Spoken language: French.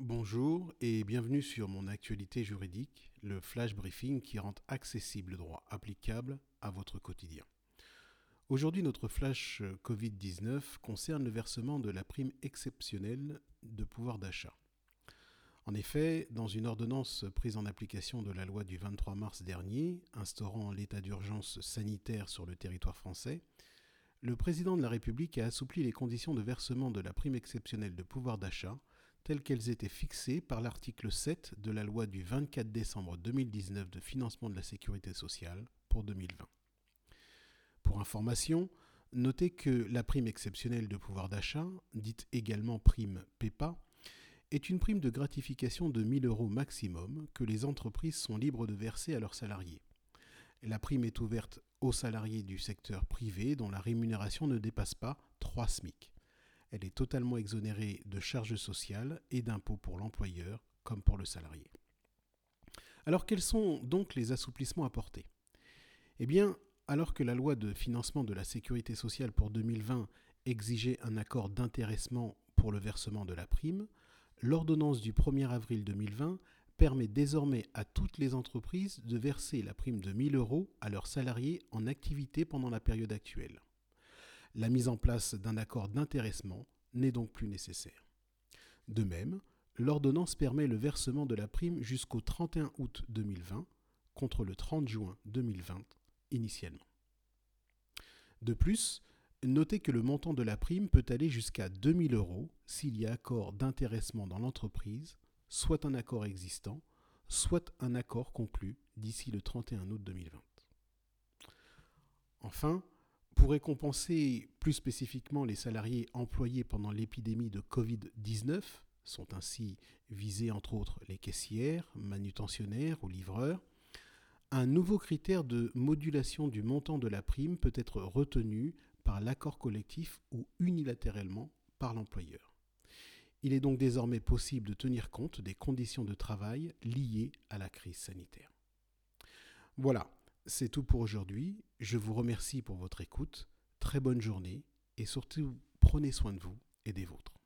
Bonjour et bienvenue sur mon actualité juridique, le flash briefing qui rend accessible le droit applicable à votre quotidien. Aujourd'hui, notre flash Covid-19 concerne le versement de la prime exceptionnelle de pouvoir d'achat. En effet, dans une ordonnance prise en application de la loi du 23 mars dernier, instaurant l'état d'urgence sanitaire sur le territoire français, le président de la République a assoupli les conditions de versement de la prime exceptionnelle de pouvoir d'achat telles qu'elles étaient fixées par l'article 7 de la loi du 24 décembre 2019 de financement de la sécurité sociale pour 2020. Pour information, notez que la prime exceptionnelle de pouvoir d'achat, dite également prime PEPA, est une prime de gratification de 1000 euros maximum que les entreprises sont libres de verser à leurs salariés. La prime est ouverte aux salariés du secteur privé dont la rémunération ne dépasse pas 3 SMIC. Elle est totalement exonérée de charges sociales et d'impôts pour l'employeur comme pour le salarié. Alors quels sont donc les assouplissements apportés? Eh bien, alors que la loi de financement de la sécurité sociale pour 2020 exigeait un accord d'intéressement pour le versement de la prime, l'ordonnance du 1er avril 2020 permet désormais à toutes les entreprises de verser la prime de 1000 euros à leurs salariés en activité pendant la période actuelle. La mise en place d'un accord d'intéressement n'est donc plus nécessaire. De même, l'ordonnance permet le versement de la prime jusqu'au 31 août 2020 contre le 30 juin 2020 initialement. De plus, notez que le montant de la prime peut aller jusqu'à 2000 euros s'il y a accord d'intéressement dans l'entreprise, soit un accord existant, soit un accord conclu d'ici le 31 août 2020. Enfin, pour récompenser plus spécifiquement les salariés employés pendant l'épidémie de Covid-19, sont ainsi visés entre autres les caissières, manutentionnaires ou livreurs, un nouveau critère de modulation du montant de la prime peut être retenu par l'accord collectif ou unilatéralement par l'employeur. Il est donc désormais possible de tenir compte des conditions de travail liées à la crise sanitaire. Voilà, c'est tout pour aujourd'hui. Je vous remercie pour votre écoute. Très bonne journée et surtout prenez soin de vous et des vôtres.